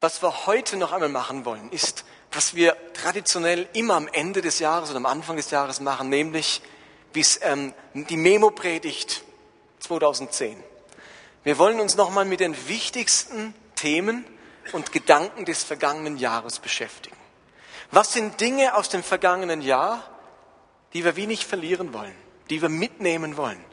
Was wir heute noch einmal machen wollen, ist, was wir traditionell immer am Ende des Jahres oder am Anfang des Jahres machen, nämlich bis, ähm, die Memo-Predigt 2010. Wir wollen uns nochmal mit den wichtigsten Themen und Gedanken des vergangenen Jahres beschäftigen. Was sind Dinge aus dem vergangenen Jahr, die wir wie nicht verlieren wollen, die wir mitnehmen wollen?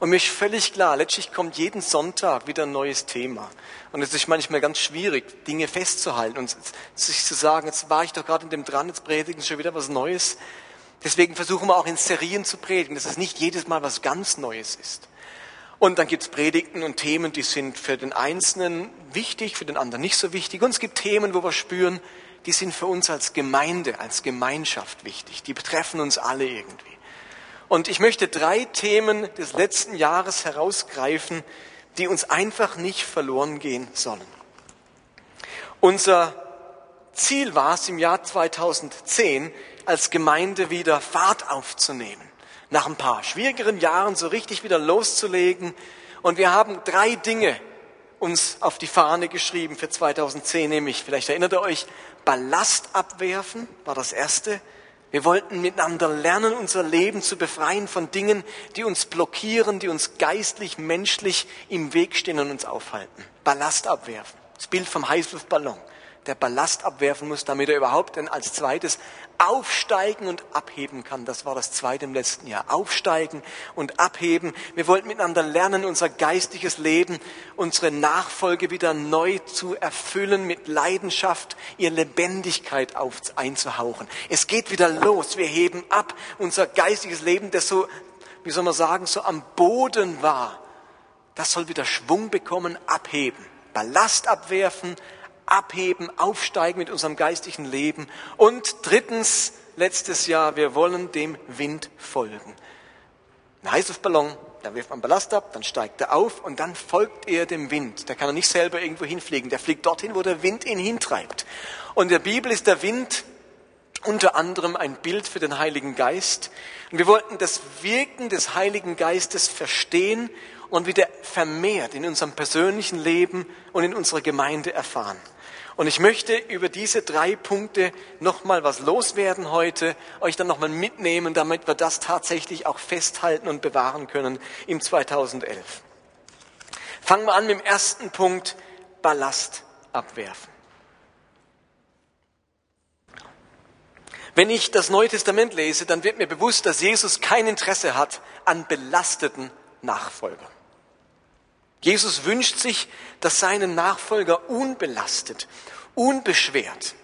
Und mir ist völlig klar, letztlich kommt jeden Sonntag wieder ein neues Thema. Und es ist manchmal ganz schwierig, Dinge festzuhalten und sich zu sagen, jetzt war ich doch gerade in dem dran, jetzt predigen schon wieder was Neues. Deswegen versuchen wir auch in Serien zu predigen, dass es nicht jedes Mal was ganz Neues ist. Und dann gibt es Predigten und Themen, die sind für den Einzelnen wichtig, für den anderen nicht so wichtig. Und es gibt Themen, wo wir spüren, die sind für uns als Gemeinde, als Gemeinschaft wichtig. Die betreffen uns alle irgendwie. Und ich möchte drei Themen des letzten Jahres herausgreifen, die uns einfach nicht verloren gehen sollen. Unser Ziel war es im Jahr 2010, als Gemeinde wieder Fahrt aufzunehmen nach ein paar schwierigeren Jahren so richtig wieder loszulegen. Und wir haben drei Dinge uns auf die Fahne geschrieben für 2010, nämlich, vielleicht erinnert ihr euch, Ballast abwerfen war das erste. Wir wollten miteinander lernen, unser Leben zu befreien von Dingen, die uns blockieren, die uns geistlich, menschlich im Weg stehen und uns aufhalten. Ballast abwerfen. Das Bild vom Heißluftballon der Ballast abwerfen muss, damit er überhaupt dann als zweites aufsteigen und abheben kann. Das war das zweite im letzten Jahr. Aufsteigen und abheben. Wir wollten miteinander lernen, unser geistiges Leben, unsere Nachfolge wieder neu zu erfüllen, mit Leidenschaft, ihr Lebendigkeit auf, einzuhauchen. Es geht wieder los. Wir heben ab. Unser geistiges Leben, das so, wie soll man sagen, so am Boden war, das soll wieder Schwung bekommen, abheben. Ballast abwerfen, abheben, aufsteigen mit unserem geistlichen Leben. Und drittens, letztes Jahr, wir wollen dem Wind folgen. Ein Heißluftballon, da wirft man Ballast ab, dann steigt er auf und dann folgt er dem Wind. Da kann er nicht selber irgendwo hinfliegen. Der fliegt dorthin, wo der Wind ihn hintreibt. Und in der Bibel ist der Wind unter anderem ein Bild für den Heiligen Geist. Und wir wollten das Wirken des Heiligen Geistes verstehen und wieder vermehrt in unserem persönlichen Leben und in unserer Gemeinde erfahren. Und ich möchte über diese drei Punkte nochmal was loswerden heute, euch dann nochmal mitnehmen, damit wir das tatsächlich auch festhalten und bewahren können im 2011. Fangen wir an mit dem ersten Punkt, Ballast abwerfen. Wenn ich das Neue Testament lese, dann wird mir bewusst, dass Jesus kein Interesse hat an belasteten Nachfolgern. Jesus wünscht sich, dass seine Nachfolger unbelastet, unbeschwert,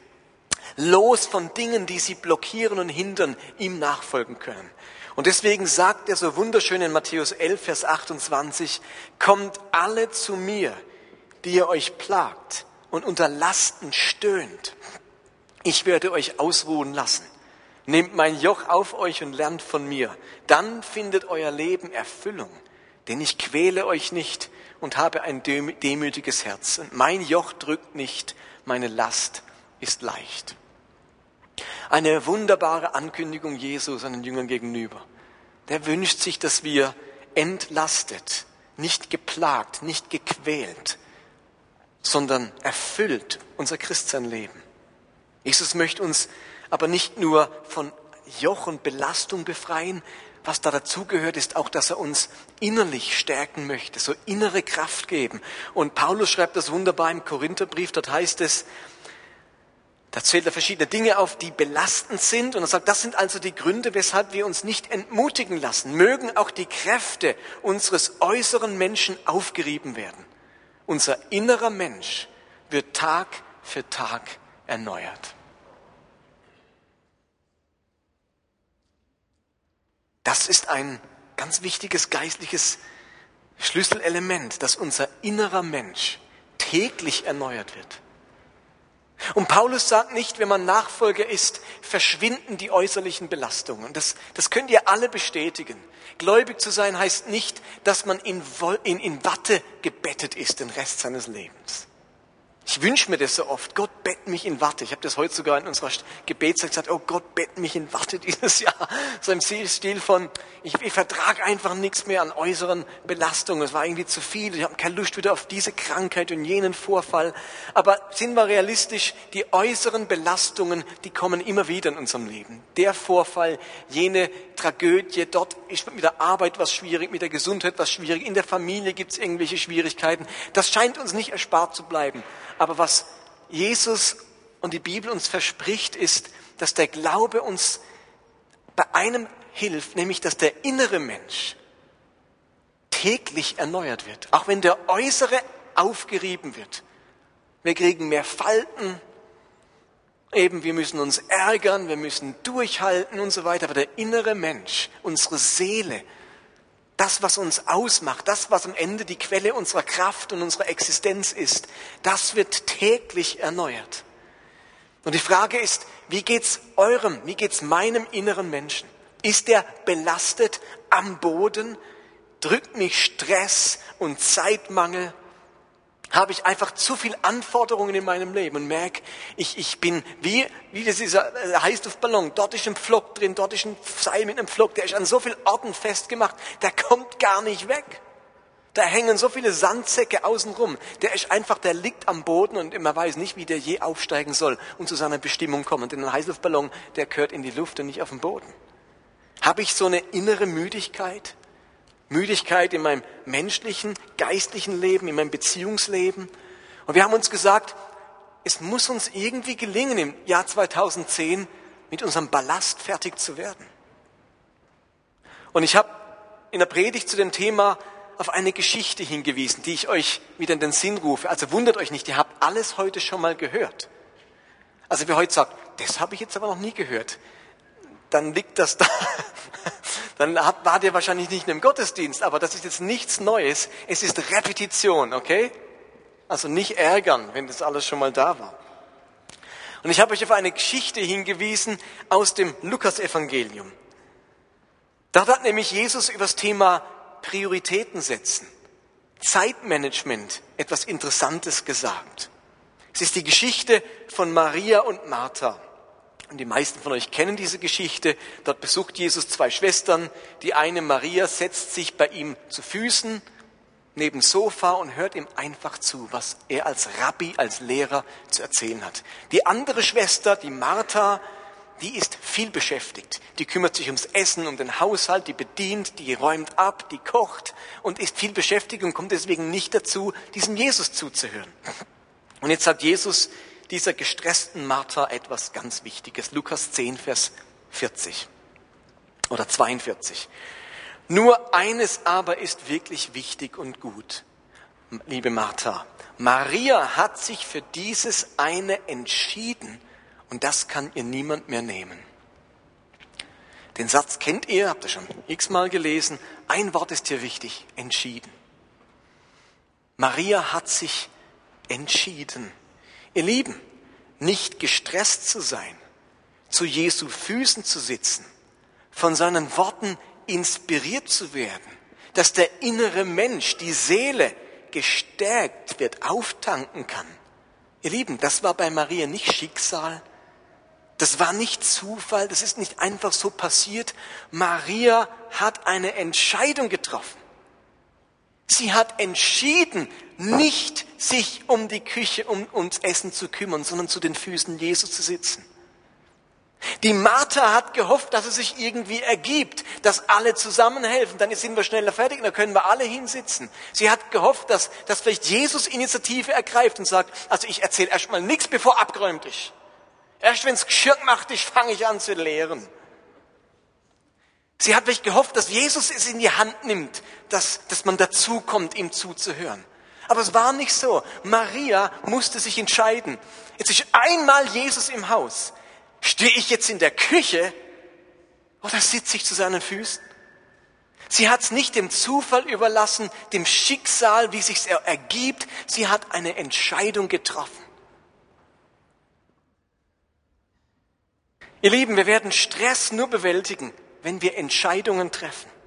los von Dingen, die sie blockieren und hindern, ihm nachfolgen können. Und deswegen sagt er so wunderschön in Matthäus 11, Vers 28, kommt alle zu mir, die ihr euch plagt und unter Lasten stöhnt. Ich werde euch ausruhen lassen. Nehmt mein Joch auf euch und lernt von mir. Dann findet euer Leben Erfüllung. Denn ich quäle euch nicht und habe ein demütiges Herz. Mein Joch drückt nicht, meine Last ist leicht. Eine wunderbare Ankündigung Jesu seinen Jüngern gegenüber. Der wünscht sich, dass wir entlastet, nicht geplagt, nicht gequält, sondern erfüllt unser Christsein Jesus möchte uns aber nicht nur von Joch und Belastung befreien, was da dazugehört, ist auch, dass er uns innerlich stärken möchte, so innere Kraft geben. Und Paulus schreibt das wunderbar im Korintherbrief, dort heißt es, da zählt er verschiedene Dinge auf, die belastend sind. Und er sagt, das sind also die Gründe, weshalb wir uns nicht entmutigen lassen. Mögen auch die Kräfte unseres äußeren Menschen aufgerieben werden. Unser innerer Mensch wird Tag für Tag erneuert. Das ist ein ganz wichtiges geistliches Schlüsselelement, dass unser innerer Mensch täglich erneuert wird. Und Paulus sagt nicht, wenn man Nachfolger ist, verschwinden die äußerlichen Belastungen. Das, das könnt ihr alle bestätigen. Gläubig zu sein heißt nicht, dass man in, in, in Watte gebettet ist den Rest seines Lebens. Ich wünsche mir das so oft. Gott bett mich in Warte. Ich habe das heute sogar in unserer Gebetszeit gesagt. Oh Gott, bett mich in Warte dieses Jahr. So im Stil von, ich, ich vertrage einfach nichts mehr an äußeren Belastungen. Es war irgendwie zu viel. Ich habe keine Lust wieder auf diese Krankheit und jenen Vorfall. Aber sind wir realistisch? Die äußeren Belastungen, die kommen immer wieder in unserem Leben. Der Vorfall, jene Tragödie, dort ist mit der Arbeit was schwierig, mit der Gesundheit was schwierig, in der Familie gibt es irgendwelche Schwierigkeiten. Das scheint uns nicht erspart zu bleiben. Aber was Jesus und die Bibel uns verspricht, ist, dass der Glaube uns bei einem hilft, nämlich dass der innere Mensch täglich erneuert wird, auch wenn der äußere aufgerieben wird. Wir kriegen mehr Falten, eben wir müssen uns ärgern, wir müssen durchhalten und so weiter, aber der innere Mensch, unsere Seele, das, was uns ausmacht, das, was am Ende die Quelle unserer Kraft und unserer Existenz ist, das wird täglich erneuert. Und die Frage ist, wie geht's eurem, wie geht's meinem inneren Menschen? Ist der belastet am Boden? Drückt mich Stress und Zeitmangel? Habe ich einfach zu viel Anforderungen in meinem Leben und merke, ich, ich bin wie, wie das dieser äh, Heißluftballon. Dort ist ein Pflock drin, dort ist ein Seil mit einem Pflock, der ist an so vielen Orten festgemacht, der kommt gar nicht weg. Da hängen so viele Sandsäcke außenrum. Der ist einfach, der liegt am Boden und man weiß nicht, wie der je aufsteigen soll und zu seiner Bestimmung kommen. Denn ein Heißluftballon, der gehört in die Luft und nicht auf den Boden. Habe ich so eine innere Müdigkeit? Müdigkeit in meinem menschlichen, geistlichen Leben, in meinem Beziehungsleben. Und wir haben uns gesagt, es muss uns irgendwie gelingen, im Jahr 2010 mit unserem Ballast fertig zu werden. Und ich habe in der Predigt zu dem Thema auf eine Geschichte hingewiesen, die ich euch wieder in den Sinn rufe. Also wundert euch nicht, ihr habt alles heute schon mal gehört. Also wer heute sagt, das habe ich jetzt aber noch nie gehört, dann liegt das da dann war der wahrscheinlich nicht im Gottesdienst, aber das ist jetzt nichts Neues. Es ist Repetition, okay? Also nicht ärgern, wenn das alles schon mal da war. Und ich habe euch auf eine Geschichte hingewiesen aus dem Lukasevangelium. Da hat nämlich Jesus über das Thema Prioritäten setzen, Zeitmanagement etwas Interessantes gesagt. Es ist die Geschichte von Maria und Martha. Und die meisten von euch kennen diese Geschichte. Dort besucht Jesus zwei Schwestern. Die eine Maria setzt sich bei ihm zu Füßen neben Sofa und hört ihm einfach zu, was er als Rabbi, als Lehrer zu erzählen hat. Die andere Schwester, die Martha, die ist viel beschäftigt. Die kümmert sich ums Essen, um den Haushalt, die bedient, die räumt ab, die kocht und ist viel beschäftigt und kommt deswegen nicht dazu, diesem Jesus zuzuhören. Und jetzt sagt Jesus dieser gestressten Martha etwas ganz Wichtiges. Lukas 10, Vers 40 oder 42. Nur eines aber ist wirklich wichtig und gut, liebe Martha. Maria hat sich für dieses eine entschieden und das kann ihr niemand mehr nehmen. Den Satz kennt ihr, habt ihr schon x-mal gelesen. Ein Wort ist hier wichtig, entschieden. Maria hat sich entschieden. Ihr Lieben, nicht gestresst zu sein, zu Jesu Füßen zu sitzen, von seinen Worten inspiriert zu werden, dass der innere Mensch, die Seele gestärkt wird, auftanken kann. Ihr Lieben, das war bei Maria nicht Schicksal, das war nicht Zufall, das ist nicht einfach so passiert. Maria hat eine Entscheidung getroffen. Sie hat entschieden, nicht sich um die Küche, um ums Essen zu kümmern, sondern zu den Füßen Jesu zu sitzen. Die Martha hat gehofft, dass es sich irgendwie ergibt, dass alle zusammenhelfen, dann sind wir schneller fertig und dann können wir alle hinsitzen. Sie hat gehofft, dass, dass vielleicht Jesus Initiative ergreift und sagt, also ich erzähle erstmal nichts, bevor abgeräumt ist. Erst wenn es Geschirr macht ist, fange ich an zu lehren. Sie hat vielleicht gehofft, dass Jesus es in die Hand nimmt, dass, dass man dazu kommt, ihm zuzuhören. Aber es war nicht so. Maria musste sich entscheiden. Jetzt ist einmal Jesus im Haus. Stehe ich jetzt in der Küche oder sitze ich zu seinen Füßen? Sie hat es nicht dem Zufall überlassen, dem Schicksal, wie sich's ergibt. Sie hat eine Entscheidung getroffen. Ihr Lieben, wir werden Stress nur bewältigen, wenn wir Entscheidungen treffen.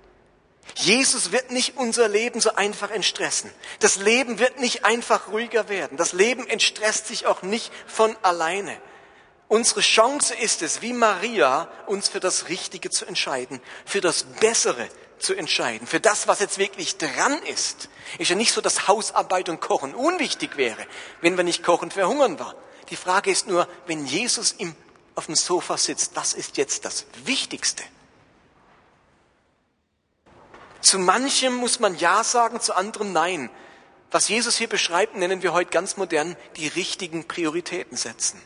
Jesus wird nicht unser Leben so einfach entstressen. Das Leben wird nicht einfach ruhiger werden. Das Leben entstresst sich auch nicht von alleine. Unsere Chance ist es, wie Maria, uns für das Richtige zu entscheiden, für das Bessere zu entscheiden, für das, was jetzt wirklich dran ist. Ist ja nicht so, dass Hausarbeit und Kochen unwichtig wäre, wenn wir nicht kochen, verhungern wir. Die Frage ist nur, wenn Jesus im, auf dem Sofa sitzt, das ist jetzt das Wichtigste. Zu manchem muss man Ja sagen, zu anderem Nein. Was Jesus hier beschreibt, nennen wir heute ganz modern die richtigen Prioritäten setzen.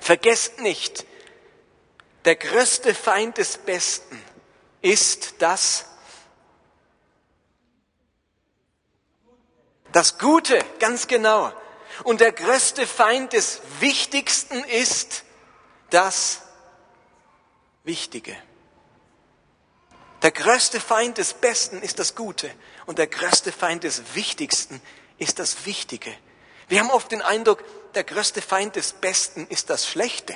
Vergesst nicht, der größte Feind des Besten ist das, das Gute, ganz genau. Und der größte Feind des Wichtigsten ist das Wichtige. Der größte Feind des Besten ist das Gute und der größte Feind des Wichtigsten ist das Wichtige. Wir haben oft den Eindruck, der größte Feind des Besten ist das Schlechte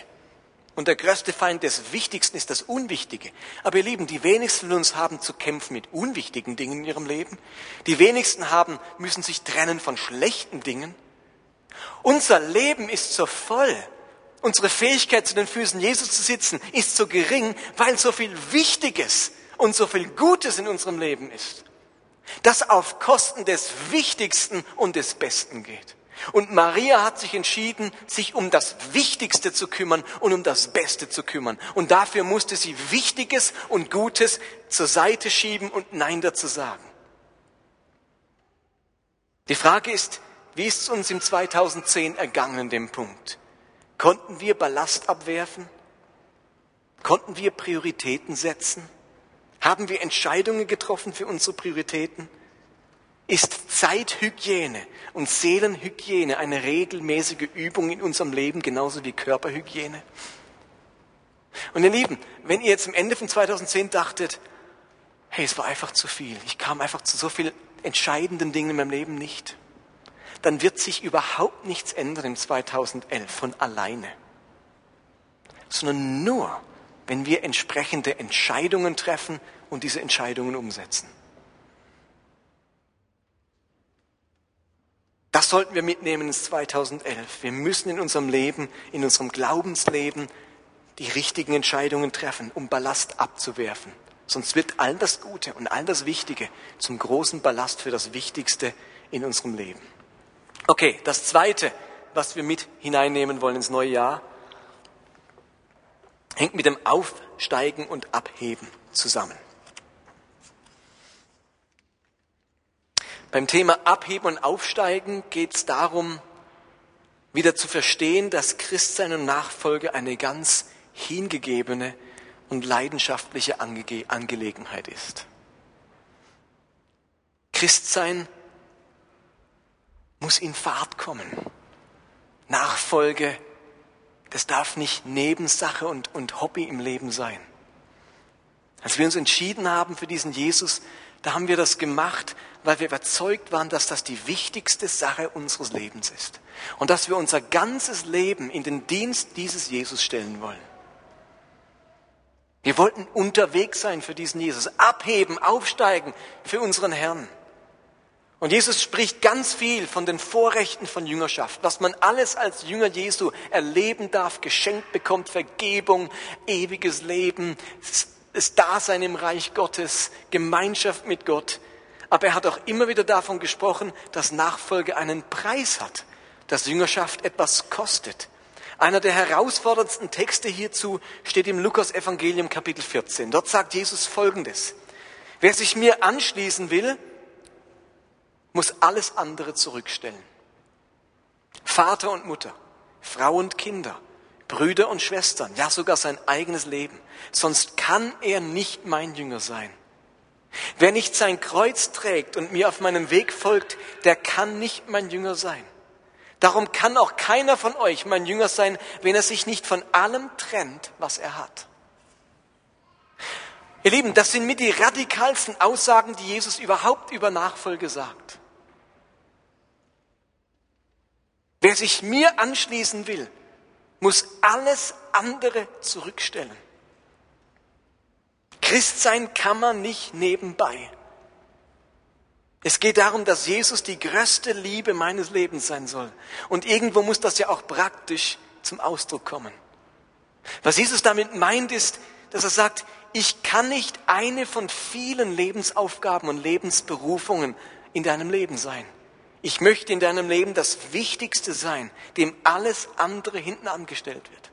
und der größte Feind des Wichtigsten ist das Unwichtige. Aber ihr Lieben, die wenigsten von uns haben zu kämpfen mit unwichtigen Dingen in ihrem Leben. Die wenigsten haben, müssen sich trennen von schlechten Dingen. Unser Leben ist so voll. Unsere Fähigkeit, zu den Füßen Jesus zu sitzen, ist so gering, weil so viel Wichtiges und so viel Gutes in unserem Leben ist, das auf Kosten des Wichtigsten und des Besten geht. Und Maria hat sich entschieden, sich um das Wichtigste zu kümmern und um das Beste zu kümmern. Und dafür musste sie Wichtiges und Gutes zur Seite schieben und Nein dazu sagen. Die Frage ist, wie ist es uns im 2010 ergangen in dem Punkt? Konnten wir Ballast abwerfen? Konnten wir Prioritäten setzen? Haben wir Entscheidungen getroffen für unsere Prioritäten? Ist Zeithygiene und Seelenhygiene eine regelmäßige Übung in unserem Leben, genauso wie Körperhygiene? Und ihr Lieben, wenn ihr jetzt am Ende von 2010 dachtet, hey, es war einfach zu viel, ich kam einfach zu so vielen entscheidenden Dingen in meinem Leben nicht, dann wird sich überhaupt nichts ändern im 2011 von alleine, sondern nur, wenn wir entsprechende Entscheidungen treffen und diese Entscheidungen umsetzen. Das sollten wir mitnehmen ins 2011. Wir müssen in unserem Leben, in unserem Glaubensleben die richtigen Entscheidungen treffen, um Ballast abzuwerfen. Sonst wird all das Gute und all das Wichtige zum großen Ballast für das Wichtigste in unserem Leben. Okay, das Zweite, was wir mit hineinnehmen wollen ins neue Jahr, hängt mit dem Aufsteigen und Abheben zusammen. Beim Thema Abheben und Aufsteigen geht es darum, wieder zu verstehen, dass Christsein und Nachfolge eine ganz hingegebene und leidenschaftliche Ange Angelegenheit ist. Christsein muss in Fahrt kommen. Nachfolge das darf nicht Nebensache und, und Hobby im Leben sein. Als wir uns entschieden haben für diesen Jesus, da haben wir das gemacht, weil wir überzeugt waren, dass das die wichtigste Sache unseres Lebens ist. Und dass wir unser ganzes Leben in den Dienst dieses Jesus stellen wollen. Wir wollten unterwegs sein für diesen Jesus, abheben, aufsteigen für unseren Herrn. Und Jesus spricht ganz viel von den Vorrechten von Jüngerschaft, was man alles als Jünger Jesu erleben darf, geschenkt bekommt, Vergebung, ewiges Leben, das Dasein im Reich Gottes, Gemeinschaft mit Gott. Aber er hat auch immer wieder davon gesprochen, dass Nachfolge einen Preis hat, dass Jüngerschaft etwas kostet. Einer der herausforderndsten Texte hierzu steht im Lukas Evangelium Kapitel 14. Dort sagt Jesus Folgendes. Wer sich mir anschließen will, muss alles andere zurückstellen. Vater und Mutter, Frau und Kinder, Brüder und Schwestern, ja sogar sein eigenes Leben. Sonst kann er nicht mein Jünger sein. Wer nicht sein Kreuz trägt und mir auf meinem Weg folgt, der kann nicht mein Jünger sein. Darum kann auch keiner von euch mein Jünger sein, wenn er sich nicht von allem trennt, was er hat. Ihr Lieben, das sind mit die radikalsten Aussagen, die Jesus überhaupt über Nachfolge sagt. Wer sich mir anschließen will, muss alles andere zurückstellen. Christsein kann man nicht nebenbei. Es geht darum, dass Jesus die größte Liebe meines Lebens sein soll. Und irgendwo muss das ja auch praktisch zum Ausdruck kommen. Was Jesus damit meint, ist, dass er sagt, ich kann nicht eine von vielen Lebensaufgaben und Lebensberufungen in deinem Leben sein. Ich möchte in deinem Leben das Wichtigste sein, dem alles andere hinten angestellt wird.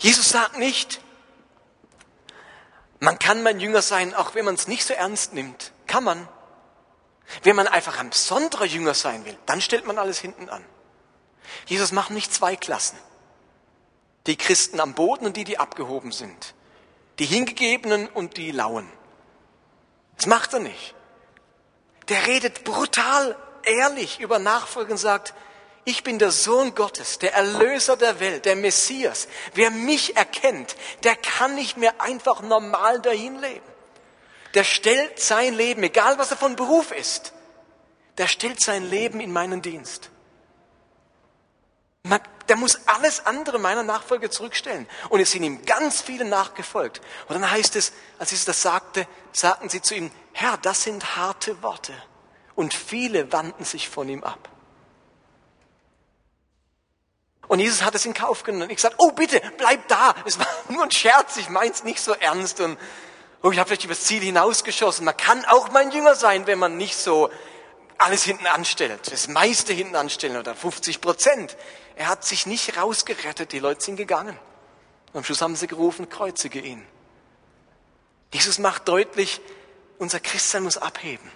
Jesus sagt nicht, man kann mein Jünger sein, auch wenn man es nicht so ernst nimmt. Kann man. Wenn man einfach ein besonderer Jünger sein will, dann stellt man alles hinten an. Jesus macht nicht zwei Klassen. Die Christen am Boden und die, die abgehoben sind. Die Hingegebenen und die Lauen. Das macht er nicht. Der redet brutal ehrlich über Nachfolge und sagt, ich bin der Sohn Gottes, der Erlöser der Welt, der Messias. Wer mich erkennt, der kann nicht mehr einfach normal dahin leben. Der stellt sein Leben, egal was er von Beruf ist, der stellt sein Leben in meinen Dienst. Der muss alles andere meiner Nachfolge zurückstellen. Und es sind ihm ganz viele nachgefolgt. Und dann heißt es, als Jesus das sagte, sagten sie zu ihm, Herr, das sind harte Worte. Und viele wandten sich von ihm ab. Und Jesus hat es in Kauf genommen. Und ich sagte, oh bitte, bleib da. Es war nur ein Scherz, ich mein's nicht so ernst. Und oh, ich habe vielleicht übers Ziel hinausgeschossen. Man kann auch mein Jünger sein, wenn man nicht so alles hinten anstellt. Das meiste hinten anstellen oder 50 Prozent. Er hat sich nicht rausgerettet, die Leute sind gegangen. Und am Schluss haben sie gerufen, kreuzige ihn. Jesus macht deutlich, unser Christsein muss abheben.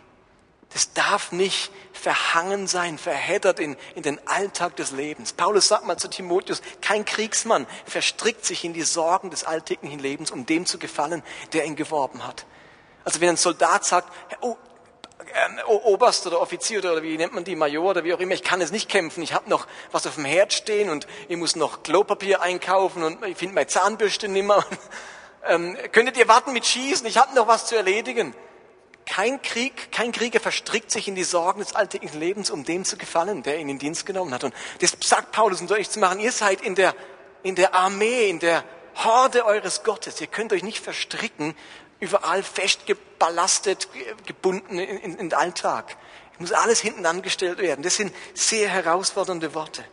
Das darf nicht verhangen sein, verheddert in, in den Alltag des Lebens. Paulus sagt mal zu Timotheus, kein Kriegsmann verstrickt sich in die Sorgen des alltäglichen Lebens, um dem zu gefallen, der ihn geworben hat. Also wenn ein Soldat sagt, oh, Oberst oder Offizier oder wie nennt man die, Major oder wie auch immer, ich kann jetzt nicht kämpfen, ich habe noch was auf dem Herd stehen und ich muss noch Klopapier einkaufen und ich finde meine Zahnbürste nimmer. ähm, könntet ihr warten mit Schießen, ich habe noch was zu erledigen. Kein Krieg, kein Krieger verstrickt sich in die Sorgen des alltäglichen Lebens, um dem zu gefallen, der ihn in Dienst genommen hat. Und das sagt Paulus, um deutlich zu machen, ihr seid in der, in der Armee, in der Horde eures Gottes. Ihr könnt euch nicht verstricken, überall festgeballastet, gebunden in, in, in den Alltag. Es muss alles hinten angestellt werden. Das sind sehr herausfordernde Worte.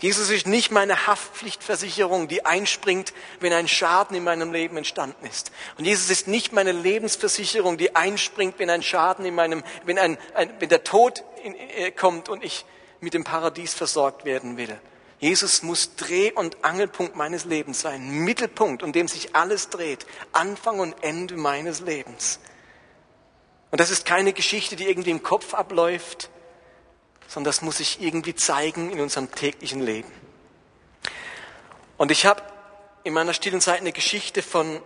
Jesus ist nicht meine Haftpflichtversicherung, die einspringt, wenn ein Schaden in meinem Leben entstanden ist. Und Jesus ist nicht meine Lebensversicherung, die einspringt, wenn ein Schaden in meinem, wenn ein, ein wenn der Tod in, äh, kommt und ich mit dem Paradies versorgt werden will. Jesus muss Dreh- und Angelpunkt meines Lebens sein, Mittelpunkt, um dem sich alles dreht, Anfang und Ende meines Lebens. Und das ist keine Geschichte, die irgendwie im Kopf abläuft, sondern das muss sich irgendwie zeigen in unserem täglichen Leben. Und ich habe in meiner stillen Zeit eine Geschichte von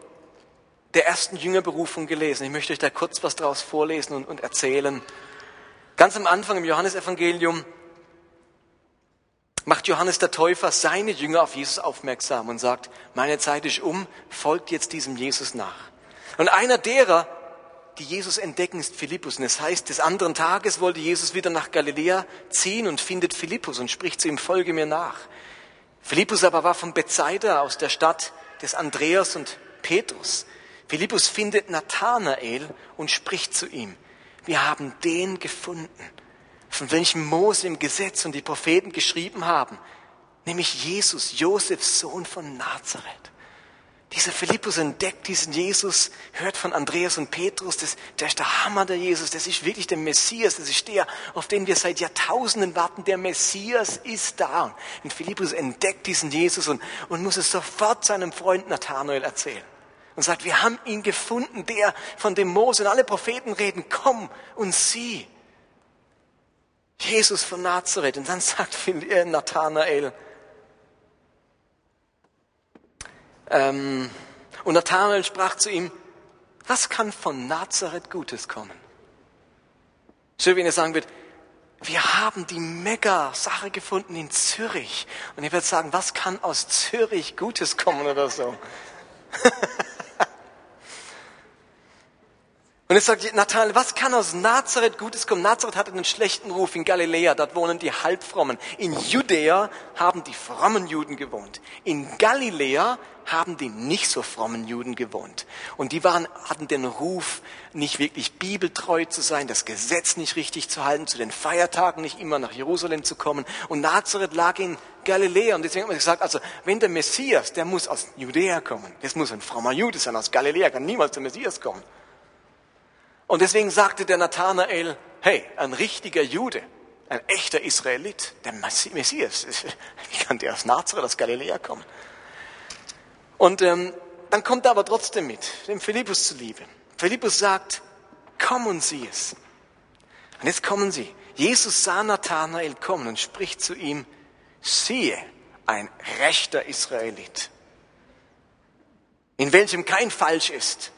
der ersten Jüngerberufung gelesen. Ich möchte euch da kurz was daraus vorlesen und, und erzählen. Ganz am Anfang im Johannesevangelium macht Johannes der Täufer seine Jünger auf Jesus aufmerksam und sagt, meine Zeit ist um, folgt jetzt diesem Jesus nach. Und einer derer, die Jesus entdecken, ist Philippus. Und es heißt, des anderen Tages wollte Jesus wieder nach Galiläa ziehen und findet Philippus und spricht zu ihm, folge mir nach. Philippus aber war von Bethsaida aus der Stadt des Andreas und Petrus. Philippus findet Nathanael und spricht zu ihm. Wir haben den gefunden, von welchem Mose im Gesetz und die Propheten geschrieben haben, nämlich Jesus, Josefs Sohn von Nazareth. Dieser Philippus entdeckt diesen Jesus, hört von Andreas und Petrus, das, der ist der Hammer der Jesus, das ist wirklich der Messias, das ist der, auf den wir seit Jahrtausenden warten, der Messias ist da. Und Philippus entdeckt diesen Jesus und, und muss es sofort seinem Freund Nathanael erzählen. Und sagt, wir haben ihn gefunden, der, von dem Mose und alle Propheten reden, komm und sieh. Jesus von Nazareth. Und dann sagt Nathanael, Ähm, und Nathanael sprach zu ihm, was kann von Nazareth Gutes kommen? So wenn er sagen wird, wir haben die Mega-Sache gefunden in Zürich. Und er wird sagen, was kann aus Zürich Gutes kommen oder so? Und jetzt sagt Nathanael, was kann aus Nazareth Gutes kommen? Nazareth hatte einen schlechten Ruf in Galiläa, dort wohnen die Halbfrommen. In Judäa haben die frommen Juden gewohnt. In Galiläa haben die nicht so frommen Juden gewohnt. Und die waren, hatten den Ruf, nicht wirklich bibeltreu zu sein, das Gesetz nicht richtig zu halten, zu den Feiertagen nicht immer nach Jerusalem zu kommen. Und Nazareth lag in Galiläa. Und deswegen hat man gesagt, also, wenn der Messias, der muss aus Judäa kommen. Das muss ein frommer Jude sein. Aus Galiläa kann niemals der Messias kommen. Und deswegen sagte der Nathanael, hey, ein richtiger Jude, ein echter Israelit, der Messias, wie kann der aus Nazareth, aus Galiläa kommen? Und ähm, dann kommt er aber trotzdem mit, dem Philippus zuliebe. Philippus sagt, komm und sieh es. Und jetzt kommen sie. Jesus sah Nathanael kommen und spricht zu ihm, siehe, ein rechter Israelit, in welchem kein Falsch ist.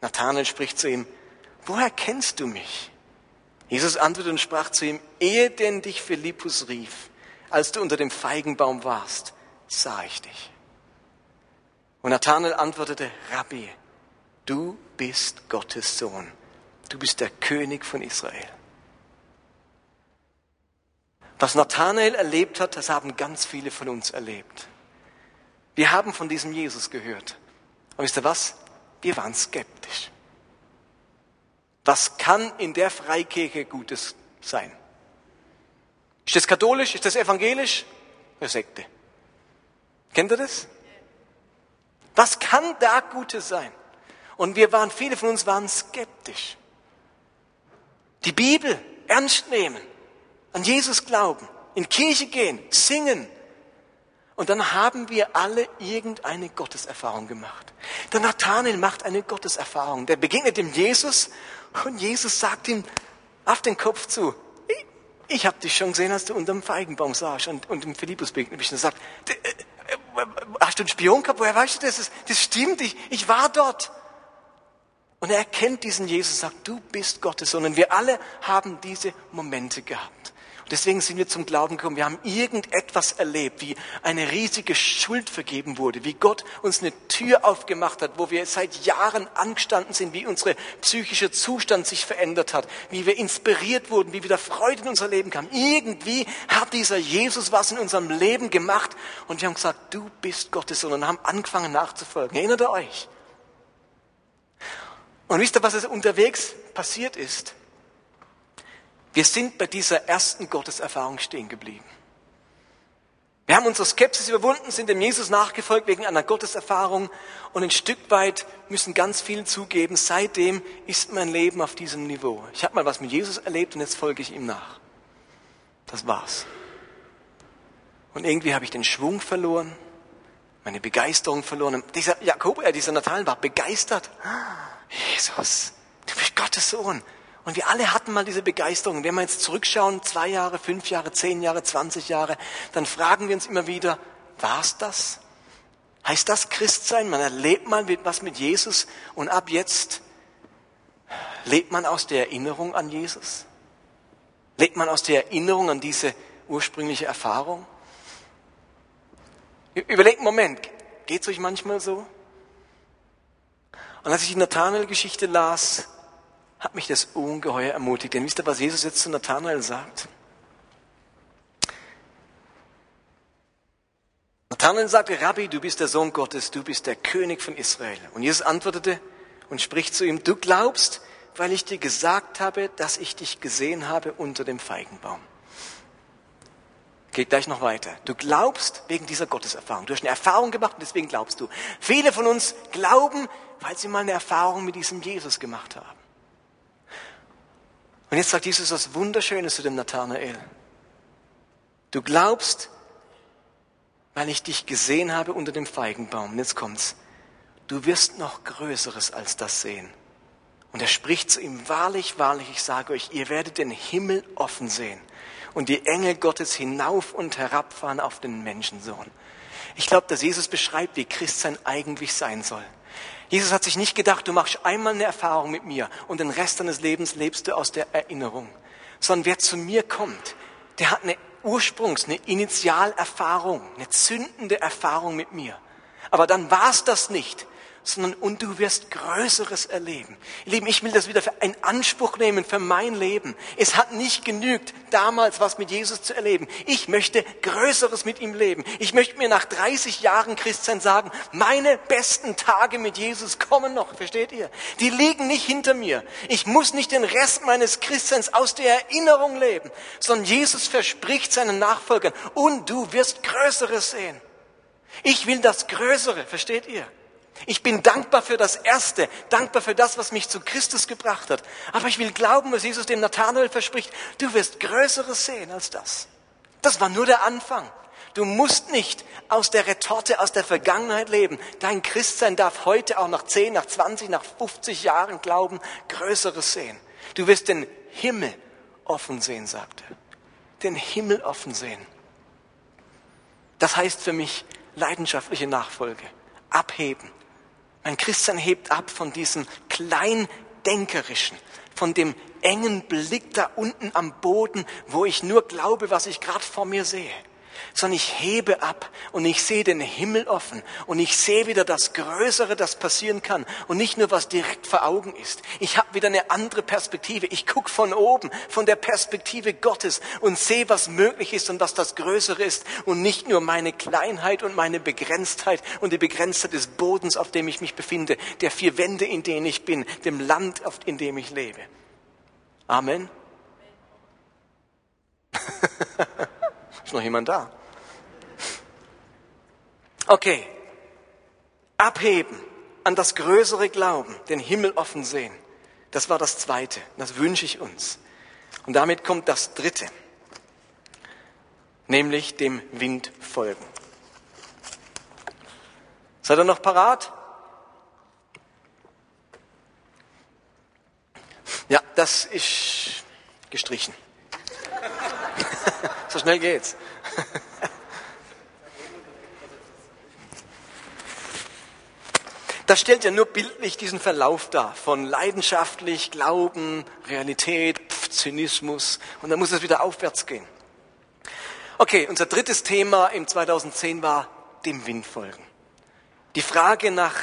Nathanael spricht zu ihm, woher kennst du mich? Jesus antwortete und sprach zu ihm, ehe denn dich Philippus rief, als du unter dem Feigenbaum warst, sah ich dich. Und Nathanael antwortete, Rabbi, du bist Gottes Sohn, du bist der König von Israel. Was Nathanael erlebt hat, das haben ganz viele von uns erlebt. Wir haben von diesem Jesus gehört. Und wisst ihr was? Wir waren skeptisch. Was kann in der Freikirche Gutes sein? Ist das katholisch? Ist das evangelisch? Eine Sekte. Kennt ihr das? Was kann da Gutes sein? Und wir waren, viele von uns waren skeptisch. Die Bibel ernst nehmen, an Jesus glauben, in Kirche gehen, singen. Und dann haben wir alle irgendeine Gotteserfahrung gemacht. Der Nathanael macht eine Gotteserfahrung. Der begegnet dem Jesus und Jesus sagt ihm auf den Kopf zu, ich, ich habe dich schon gesehen, als du unter dem Feigenbaum saßt und, und dem Philippus begegnet bist. Und sagt, äh, äh, hast du einen Spion gehabt? Woher weißt du das? Das stimmt, ich, ich war dort. Und er erkennt diesen Jesus und sagt, du bist Gottes Sohn. Und wir alle haben diese Momente gehabt. Deswegen sind wir zum Glauben gekommen. Wir haben irgendetwas erlebt, wie eine riesige Schuld vergeben wurde, wie Gott uns eine Tür aufgemacht hat, wo wir seit Jahren angestanden sind, wie unsere psychische Zustand sich verändert hat, wie wir inspiriert wurden, wie wieder Freude in unser Leben kam. Irgendwie hat dieser Jesus was in unserem Leben gemacht und wir haben gesagt, du bist Gottes Sohn und haben angefangen nachzufolgen. Erinnert ihr euch? Und wisst ihr, was es unterwegs passiert ist? Wir sind bei dieser ersten Gotteserfahrung stehen geblieben. Wir haben unsere Skepsis überwunden, sind dem Jesus nachgefolgt wegen einer Gotteserfahrung und ein Stück weit müssen ganz viel zugeben. Seitdem ist mein Leben auf diesem Niveau. Ich habe mal was mit Jesus erlebt und jetzt folge ich ihm nach. Das war's. Und irgendwie habe ich den Schwung verloren, meine Begeisterung verloren. Dieser Jakob, äh, dieser Nathanael war begeistert. Jesus, du bist Gottes Sohn. Und wir alle hatten mal diese Begeisterung. Wenn wir jetzt zurückschauen, zwei Jahre, fünf Jahre, zehn Jahre, zwanzig Jahre, dann fragen wir uns immer wieder, war's das? Heißt das Christsein? Man erlebt mal was mit Jesus und ab jetzt lebt man aus der Erinnerung an Jesus? Lebt man aus der Erinnerung an diese ursprüngliche Erfahrung? Überlegt einen Moment, geht's euch manchmal so? Und als ich die Nathanael-Geschichte las, hat mich das ungeheuer ermutigt. Denn wisst ihr, was Jesus jetzt zu Nathanael sagt? Nathanael sagte, Rabbi, du bist der Sohn Gottes, du bist der König von Israel. Und Jesus antwortete und spricht zu ihm, du glaubst, weil ich dir gesagt habe, dass ich dich gesehen habe unter dem Feigenbaum. Geht gleich noch weiter. Du glaubst wegen dieser Gotteserfahrung. Du hast eine Erfahrung gemacht und deswegen glaubst du. Viele von uns glauben, weil sie mal eine Erfahrung mit diesem Jesus gemacht haben. Und jetzt sagt Jesus was Wunderschönes zu dem Nathanael. Du glaubst, weil ich dich gesehen habe unter dem Feigenbaum. Und jetzt kommt's. Du wirst noch Größeres als das sehen. Und er spricht zu ihm, wahrlich, wahrlich, ich sage euch, ihr werdet den Himmel offen sehen und die Engel Gottes hinauf und herabfahren auf den Menschensohn. Ich glaube, dass Jesus beschreibt, wie Christsein eigentlich sein soll. Jesus hat sich nicht gedacht, du machst einmal eine Erfahrung mit mir und den Rest deines Lebens lebst du aus der Erinnerung. Sondern wer zu mir kommt, der hat eine Ursprungs-, eine Initialerfahrung, eine zündende Erfahrung mit mir. Aber dann war es das nicht, sondern und du wirst Größeres erleben. Lieben, ich will das wieder in Anspruch nehmen für mein Leben. Es hat nicht genügt, damals was mit Jesus zu erleben. Ich möchte Größeres mit ihm leben. Ich möchte mir nach 30 Jahren Christsein sagen, meine besten Tage mit Jesus kommen noch, versteht ihr? Die liegen nicht hinter mir. Ich muss nicht den Rest meines Christseins aus der Erinnerung leben, sondern Jesus verspricht seinen Nachfolgern, und du wirst Größeres sehen. Ich will das Größere, versteht ihr? Ich bin dankbar für das Erste, dankbar für das, was mich zu Christus gebracht hat. Aber ich will glauben, was Jesus dem Nathanael verspricht. Du wirst Größeres sehen als das. Das war nur der Anfang. Du musst nicht aus der Retorte, aus der Vergangenheit leben. Dein Christsein darf heute auch nach 10, nach 20, nach 50 Jahren glauben, Größeres sehen. Du wirst den Himmel offen sehen, sagt er. Den Himmel offen sehen. Das heißt für mich leidenschaftliche Nachfolge. Abheben. Mein Christsein hebt ab von diesem kleindenkerischen, von dem engen Blick da unten am Boden, wo ich nur glaube, was ich gerade vor mir sehe sondern ich hebe ab und ich sehe den Himmel offen und ich sehe wieder das Größere, das passieren kann und nicht nur, was direkt vor Augen ist. Ich habe wieder eine andere Perspektive. Ich gucke von oben, von der Perspektive Gottes und sehe, was möglich ist und was das Größere ist und nicht nur meine Kleinheit und meine Begrenztheit und die Begrenztheit des Bodens, auf dem ich mich befinde, der vier Wände, in denen ich bin, dem Land, in dem ich lebe. Amen. Ist noch jemand da? Okay. Abheben, an das größere Glauben, den Himmel offen sehen. Das war das Zweite. Das wünsche ich uns. Und damit kommt das Dritte. Nämlich dem Wind folgen. Seid ihr noch parat? Ja, das ist gestrichen. So schnell geht's. Das stellt ja nur bildlich diesen Verlauf dar von leidenschaftlich, Glauben, Realität, Pf, Zynismus und dann muss es wieder aufwärts gehen. Okay, unser drittes Thema im 2010 war dem Wind folgen. Die Frage nach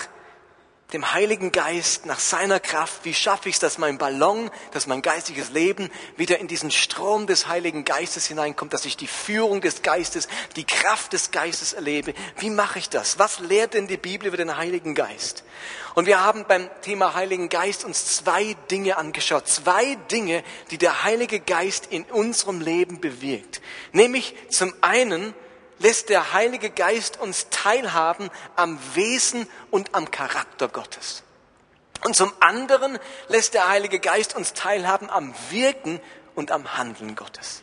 dem Heiligen Geist, nach seiner Kraft, wie schaffe ich es, dass mein Ballon, dass mein geistiges Leben wieder in diesen Strom des Heiligen Geistes hineinkommt, dass ich die Führung des Geistes, die Kraft des Geistes erlebe. Wie mache ich das? Was lehrt denn die Bibel über den Heiligen Geist? Und wir haben beim Thema Heiligen Geist uns zwei Dinge angeschaut. Zwei Dinge, die der Heilige Geist in unserem Leben bewirkt. Nämlich zum einen, lässt der Heilige Geist uns teilhaben am Wesen und am Charakter Gottes. Und zum anderen lässt der Heilige Geist uns teilhaben am Wirken und am Handeln Gottes.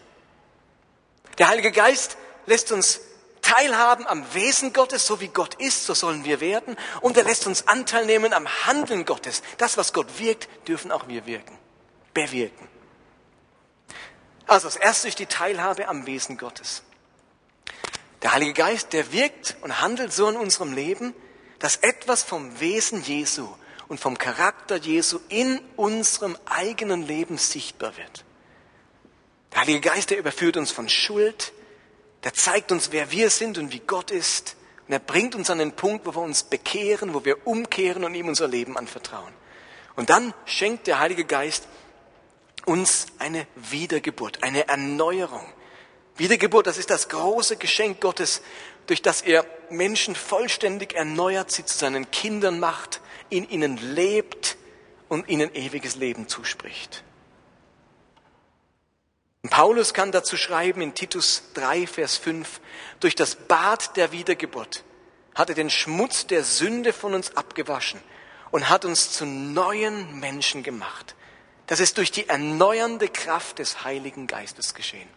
Der Heilige Geist lässt uns teilhaben am Wesen Gottes, so wie Gott ist, so sollen wir werden. Und er lässt uns Anteil nehmen am Handeln Gottes. Das, was Gott wirkt, dürfen auch wir wirken, bewirken. Also das erste ist die Teilhabe am Wesen Gottes. Der Heilige Geist, der wirkt und handelt so in unserem Leben, dass etwas vom Wesen Jesu und vom Charakter Jesu in unserem eigenen Leben sichtbar wird. Der Heilige Geist, der überführt uns von Schuld, der zeigt uns, wer wir sind und wie Gott ist. Und er bringt uns an den Punkt, wo wir uns bekehren, wo wir umkehren und ihm unser Leben anvertrauen. Und dann schenkt der Heilige Geist uns eine Wiedergeburt, eine Erneuerung. Wiedergeburt, das ist das große Geschenk Gottes, durch das er Menschen vollständig erneuert, sie zu seinen Kindern macht, in ihnen lebt und ihnen ewiges Leben zuspricht. Und Paulus kann dazu schreiben in Titus 3, Vers 5, durch das Bad der Wiedergeburt hat er den Schmutz der Sünde von uns abgewaschen und hat uns zu neuen Menschen gemacht. Das ist durch die erneuernde Kraft des Heiligen Geistes geschehen.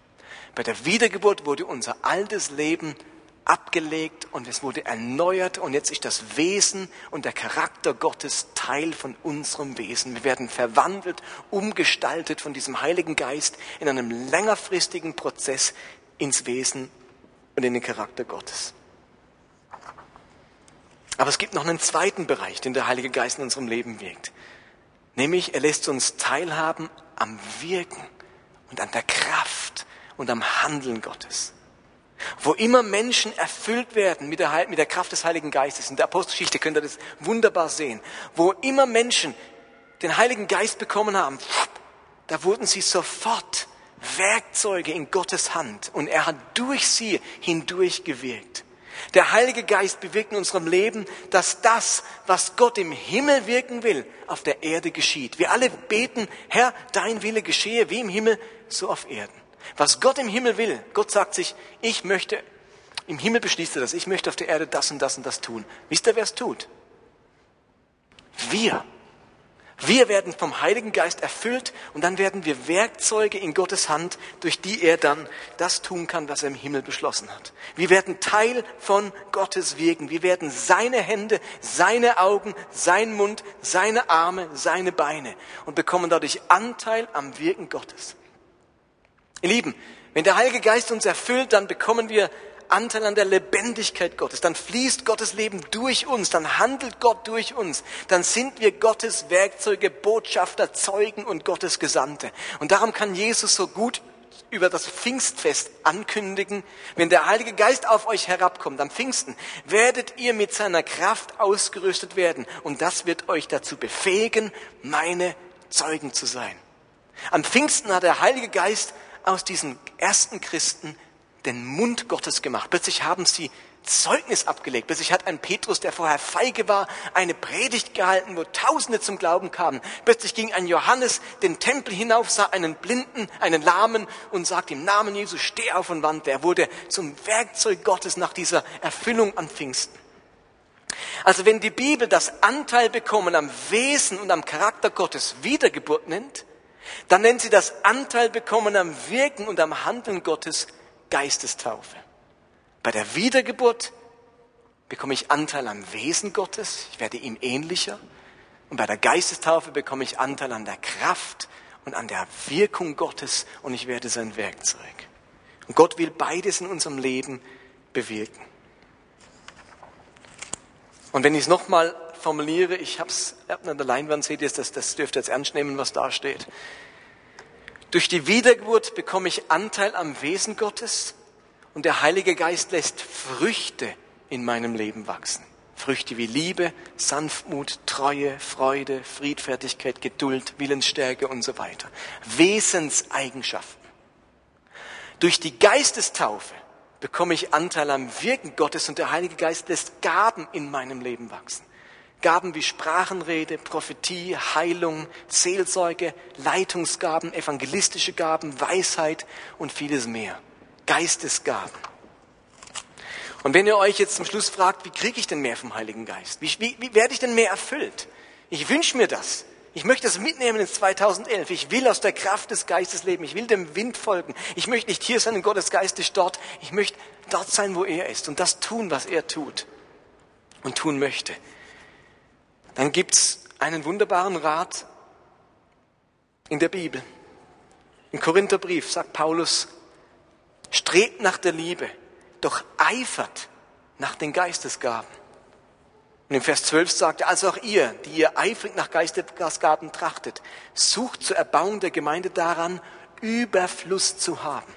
Bei der Wiedergeburt wurde unser altes Leben abgelegt und es wurde erneuert und jetzt ist das Wesen und der Charakter Gottes Teil von unserem Wesen. Wir werden verwandelt, umgestaltet von diesem Heiligen Geist in einem längerfristigen Prozess ins Wesen und in den Charakter Gottes. Aber es gibt noch einen zweiten Bereich, den der Heilige Geist in unserem Leben wirkt. Nämlich, er lässt uns teilhaben am Wirken und an der Kraft und am Handeln Gottes. wo immer Menschen erfüllt werden mit der, mit der Kraft des Heiligen Geistes. In der Apostelgeschichte könnt ihr das wunderbar sehen. Wo immer Menschen den Heiligen Geist bekommen haben, da wurden sie sofort Werkzeuge in Gottes Hand und er hat durch sie hindurch gewirkt. Der Heilige Geist bewirkt in unserem Leben, dass das, was Gott im Himmel wirken will, auf der Erde geschieht. Wir alle beten, Herr, dein Wille geschehe wie im Himmel, so auf Erden. Was Gott im Himmel will, Gott sagt sich, ich möchte, im Himmel beschließt er das, ich möchte auf der Erde das und das und das tun. Wisst ihr, wer es tut? Wir. Wir werden vom Heiligen Geist erfüllt und dann werden wir Werkzeuge in Gottes Hand, durch die er dann das tun kann, was er im Himmel beschlossen hat. Wir werden Teil von Gottes Wirken. Wir werden seine Hände, seine Augen, sein Mund, seine Arme, seine Beine und bekommen dadurch Anteil am Wirken Gottes. Ihr Lieben, wenn der Heilige Geist uns erfüllt, dann bekommen wir Anteil an der Lebendigkeit Gottes. Dann fließt Gottes Leben durch uns, dann handelt Gott durch uns. Dann sind wir Gottes Werkzeuge, Botschafter, Zeugen und Gottes Gesandte. Und darum kann Jesus so gut über das Pfingstfest ankündigen, wenn der Heilige Geist auf euch herabkommt am Pfingsten, werdet ihr mit seiner Kraft ausgerüstet werden und das wird euch dazu befähigen, meine Zeugen zu sein. Am Pfingsten hat der Heilige Geist aus diesen ersten Christen den Mund Gottes gemacht. Plötzlich haben sie Zeugnis abgelegt. Plötzlich hat ein Petrus, der vorher feige war, eine Predigt gehalten, wo Tausende zum Glauben kamen. Plötzlich ging ein Johannes den Tempel hinauf, sah einen Blinden, einen Lahmen und sagte im Namen Jesu, steh auf und wandte. Er wurde zum Werkzeug Gottes nach dieser Erfüllung an Pfingsten. Also wenn die Bibel das Anteil bekommen am Wesen und am Charakter Gottes Wiedergeburt nennt, dann nennt sie das Anteil bekommen am Wirken und am Handeln Gottes Geistestaufe. Bei der Wiedergeburt bekomme ich Anteil am Wesen Gottes, ich werde ihm ähnlicher. Und bei der Geistestaufe bekomme ich Anteil an der Kraft und an der Wirkung Gottes und ich werde sein Werkzeug. Und Gott will beides in unserem Leben bewirken. Und wenn ich es nochmal formuliere, ich habe es an der Leinwand, seht ihr das, das dürft ihr jetzt ernst nehmen, was da steht. Durch die Wiedergeburt bekomme ich Anteil am Wesen Gottes und der Heilige Geist lässt Früchte in meinem Leben wachsen. Früchte wie Liebe, Sanftmut, Treue, Freude, Friedfertigkeit, Geduld, Willensstärke und so weiter. Wesenseigenschaften. Durch die Geistestaufe bekomme ich Anteil am Wirken Gottes und der Heilige Geist lässt Gaben in meinem Leben wachsen. Gaben wie Sprachenrede, Prophetie, Heilung, Seelsorge, Leitungsgaben, evangelistische Gaben, Weisheit und vieles mehr. Geistesgaben. Und wenn ihr euch jetzt zum Schluss fragt, wie kriege ich denn mehr vom Heiligen Geist? Wie, wie, wie werde ich denn mehr erfüllt? Ich wünsche mir das. Ich möchte es mitnehmen ins 2011. Ich will aus der Kraft des Geistes leben. Ich will dem Wind folgen. Ich möchte nicht hier sein und Gottes Geist ist dort. Ich möchte dort sein, wo er ist und das tun, was er tut und tun möchte dann gibt's einen wunderbaren Rat in der Bibel. Im Korintherbrief sagt Paulus, strebt nach der Liebe, doch eifert nach den Geistesgaben. Und im Vers 12 sagt er, also auch ihr, die ihr eifrig nach Geistesgaben trachtet, sucht zur Erbauung der Gemeinde daran, Überfluss zu haben.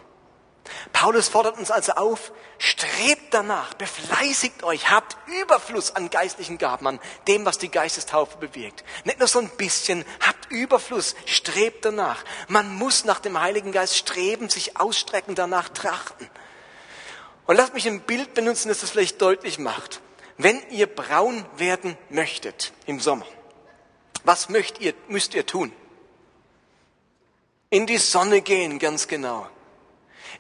Paulus fordert uns also auf, strebt danach, befleißigt euch, habt Überfluss an geistlichen Gaben, an dem, was die Geistestaufe bewirkt. Nicht nur so ein bisschen, habt Überfluss, strebt danach. Man muss nach dem Heiligen Geist streben, sich ausstrecken, danach trachten. Und lasst mich ein Bild benutzen, das das vielleicht deutlich macht. Wenn ihr braun werden möchtet im Sommer, was möchtet ihr, müsst ihr tun? In die Sonne gehen, ganz genau.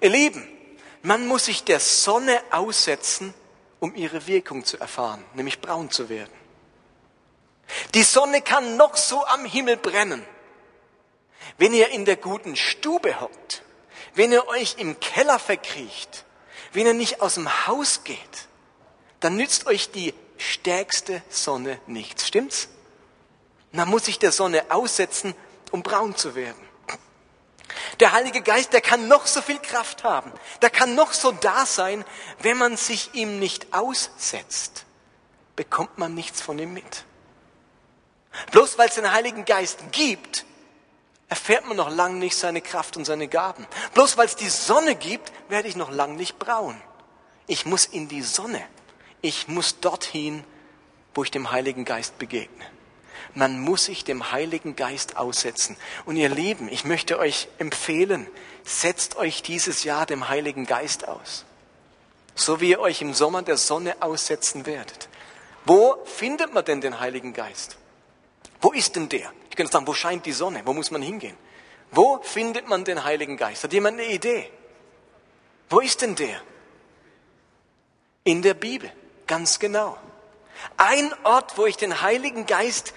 Ihr Lieben, man muss sich der Sonne aussetzen, um ihre Wirkung zu erfahren, nämlich braun zu werden. Die Sonne kann noch so am Himmel brennen. Wenn ihr in der guten Stube hockt, wenn ihr euch im Keller verkriecht, wenn ihr nicht aus dem Haus geht, dann nützt euch die stärkste Sonne nichts. Stimmt's? Man muss sich der Sonne aussetzen, um braun zu werden. Der Heilige Geist, der kann noch so viel Kraft haben, der kann noch so da sein, wenn man sich ihm nicht aussetzt, bekommt man nichts von ihm mit. Bloß weil es den Heiligen Geist gibt, erfährt man noch lang nicht seine Kraft und seine Gaben. Bloß weil es die Sonne gibt, werde ich noch lang nicht braun. Ich muss in die Sonne. Ich muss dorthin, wo ich dem Heiligen Geist begegne. Man muss sich dem Heiligen Geist aussetzen. Und ihr Lieben, ich möchte euch empfehlen, setzt euch dieses Jahr dem Heiligen Geist aus. So wie ihr euch im Sommer der Sonne aussetzen werdet. Wo findet man denn den Heiligen Geist? Wo ist denn der? Ich könnte sagen, wo scheint die Sonne? Wo muss man hingehen? Wo findet man den Heiligen Geist? Hat jemand eine Idee? Wo ist denn der? In der Bibel, ganz genau. Ein Ort, wo ich den Heiligen Geist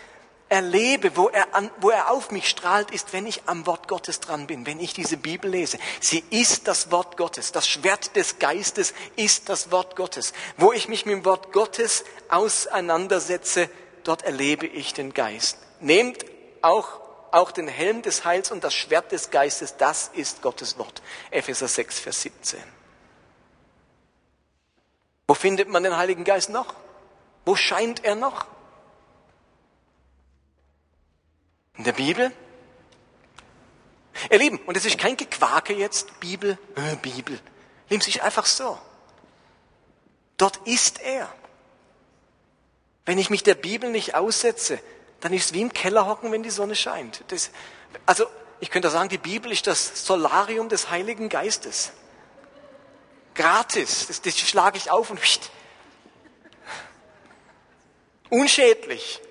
erlebe, wo er, an, wo er auf mich strahlt, ist, wenn ich am Wort Gottes dran bin, wenn ich diese Bibel lese. Sie ist das Wort Gottes. Das Schwert des Geistes ist das Wort Gottes. Wo ich mich mit dem Wort Gottes auseinandersetze, dort erlebe ich den Geist. Nehmt auch, auch den Helm des Heils und das Schwert des Geistes, das ist Gottes Wort. Epheser 6, Vers 17. Wo findet man den Heiligen Geist noch? Wo scheint er noch? In der Bibel? Ihr Lieben, und es ist kein Gequake jetzt, Bibel, äh, Bibel. Nimm sich einfach so. Dort ist er. Wenn ich mich der Bibel nicht aussetze, dann ist es wie im Keller hocken, wenn die Sonne scheint. Das, also, ich könnte sagen, die Bibel ist das Solarium des Heiligen Geistes. Gratis. Das, das schlage ich auf und pst. Unschädlich.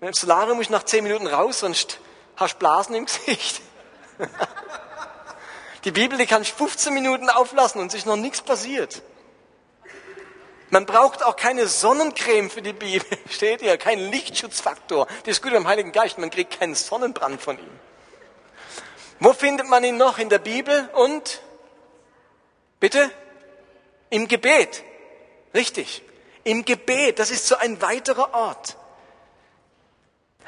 Im Solarium ich nach zehn Minuten raus, sonst hast du Blasen im Gesicht. Die Bibel, die kann ich 15 Minuten auflassen und ist noch nichts passiert. Man braucht auch keine Sonnencreme für die Bibel, steht ihr, kein Lichtschutzfaktor. Das ist gut beim Heiligen Geist, man kriegt keinen Sonnenbrand von ihm. Wo findet man ihn noch in der Bibel und bitte im Gebet? Richtig. Im Gebet, das ist so ein weiterer Ort.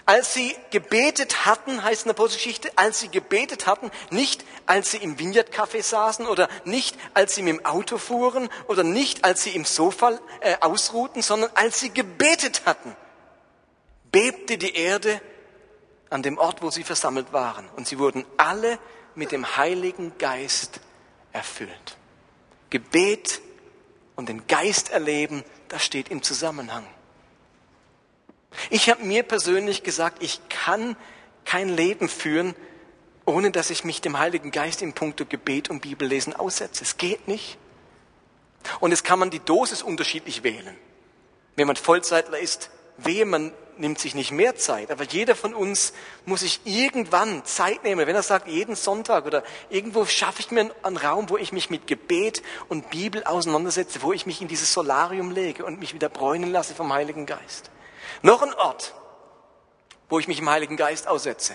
Als sie gebetet hatten, heißt in der Apostelgeschichte, als sie gebetet hatten, nicht als sie im Vineyard-Café saßen oder nicht als sie mit dem Auto fuhren oder nicht als sie im Sofa äh, ausruhten, sondern als sie gebetet hatten, bebte die Erde an dem Ort, wo sie versammelt waren. Und sie wurden alle mit dem Heiligen Geist erfüllt. Gebet und den Geist erleben, das steht im Zusammenhang. Ich habe mir persönlich gesagt, ich kann kein Leben führen, ohne dass ich mich dem Heiligen Geist in puncto Gebet und Bibellesen aussetze. Es geht nicht. Und es kann man die Dosis unterschiedlich wählen. Wenn man Vollzeitler ist, wehe, man nimmt sich nicht mehr Zeit. Aber jeder von uns muss sich irgendwann Zeit nehmen. Wenn er sagt, jeden Sonntag oder irgendwo schaffe ich mir einen Raum, wo ich mich mit Gebet und Bibel auseinandersetze, wo ich mich in dieses Solarium lege und mich wieder bräunen lasse vom Heiligen Geist. Noch ein Ort, wo ich mich im Heiligen Geist aussetze.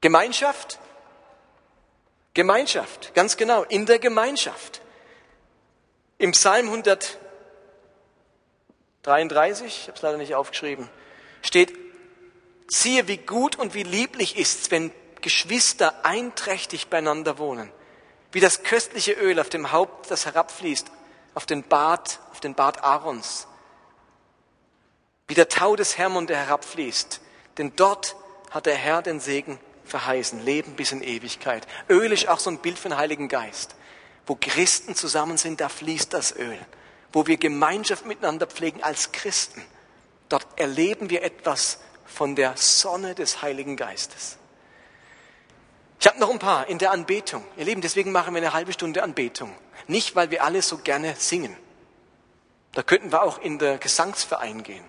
Gemeinschaft. Gemeinschaft, ganz genau, in der Gemeinschaft. Im Psalm 133, ich habe es leider nicht aufgeschrieben, steht, siehe, wie gut und wie lieblich ist's, wenn Geschwister einträchtig beieinander wohnen, wie das köstliche Öl auf dem Haupt, das herabfließt, auf den Bart, auf den Bart Aarons, wie der Tau des Hermon, der herabfließt. Denn dort hat der Herr den Segen verheißen, Leben bis in Ewigkeit. Öl ist auch so ein Bild für den Heiligen Geist. Wo Christen zusammen sind, da fließt das Öl. Wo wir Gemeinschaft miteinander pflegen als Christen, dort erleben wir etwas von der Sonne des Heiligen Geistes. Ich habe noch ein paar in der Anbetung. Ihr Lieben, deswegen machen wir eine halbe Stunde Anbetung. Nicht, weil wir alle so gerne singen. Da könnten wir auch in der Gesangsverein gehen.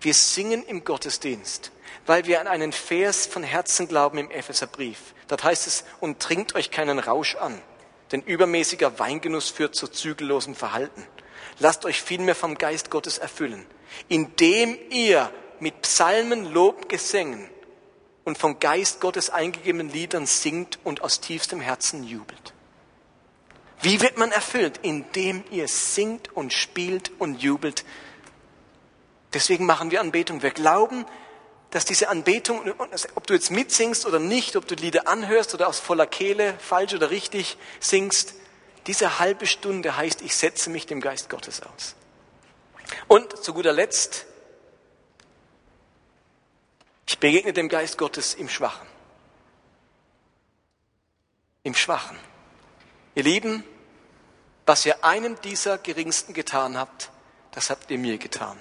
Wir singen im Gottesdienst, weil wir an einen Vers von Herzen glauben im Epheserbrief. Dort heißt es, und trinkt euch keinen Rausch an, denn übermäßiger Weingenuss führt zu zügellosem Verhalten. Lasst euch vielmehr vom Geist Gottes erfüllen, indem ihr mit Psalmen, Lob, Gesängen und vom Geist Gottes eingegebenen Liedern singt und aus tiefstem Herzen jubelt. Wie wird man erfüllt? Indem ihr singt und spielt und jubelt. Deswegen machen wir Anbetung. Wir glauben, dass diese Anbetung, ob du jetzt mitsingst oder nicht, ob du Lieder anhörst oder aus voller Kehle, falsch oder richtig singst, diese halbe Stunde heißt, ich setze mich dem Geist Gottes aus. Und zu guter Letzt, ich begegne dem Geist Gottes im Schwachen. Im Schwachen. Ihr Lieben, was ihr einem dieser Geringsten getan habt, das habt ihr mir getan.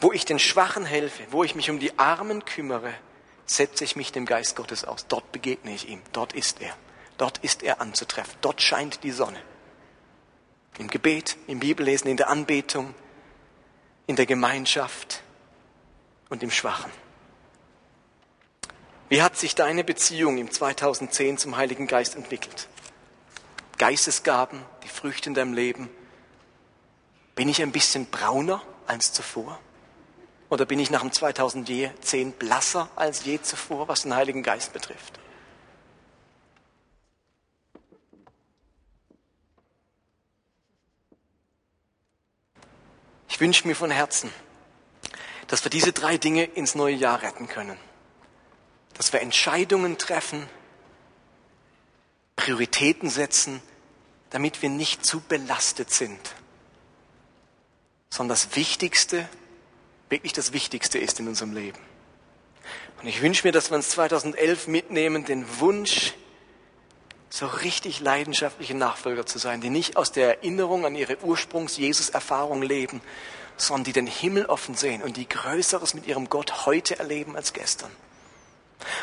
Wo ich den Schwachen helfe, wo ich mich um die Armen kümmere, setze ich mich dem Geist Gottes aus. Dort begegne ich ihm. Dort ist er. Dort ist er anzutreffen. Dort scheint die Sonne. Im Gebet, im Bibellesen, in der Anbetung, in der Gemeinschaft und im Schwachen. Wie hat sich deine Beziehung im 2010 zum Heiligen Geist entwickelt? Geistesgaben, die Früchte in deinem Leben. Bin ich ein bisschen brauner als zuvor? Oder bin ich nach dem 2010 blasser als je zuvor, was den Heiligen Geist betrifft? Ich wünsche mir von Herzen, dass wir diese drei Dinge ins neue Jahr retten können. Dass wir Entscheidungen treffen, Prioritäten setzen, damit wir nicht zu belastet sind, sondern das Wichtigste, wirklich das Wichtigste ist in unserem Leben. Und ich wünsche mir, dass wir uns 2011 mitnehmen, den Wunsch, so richtig leidenschaftliche Nachfolger zu sein, die nicht aus der Erinnerung an ihre Ursprungs-Jesus-Erfahrung leben, sondern die den Himmel offen sehen und die Größeres mit ihrem Gott heute erleben als gestern.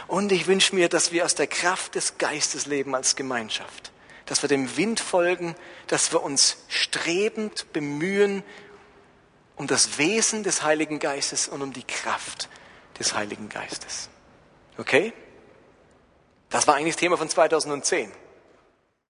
Und ich wünsche mir, dass wir aus der Kraft des Geistes leben als Gemeinschaft, dass wir dem Wind folgen, dass wir uns strebend bemühen um das Wesen des Heiligen Geistes und um die Kraft des Heiligen Geistes. Okay? Das war eigentlich das Thema von 2010.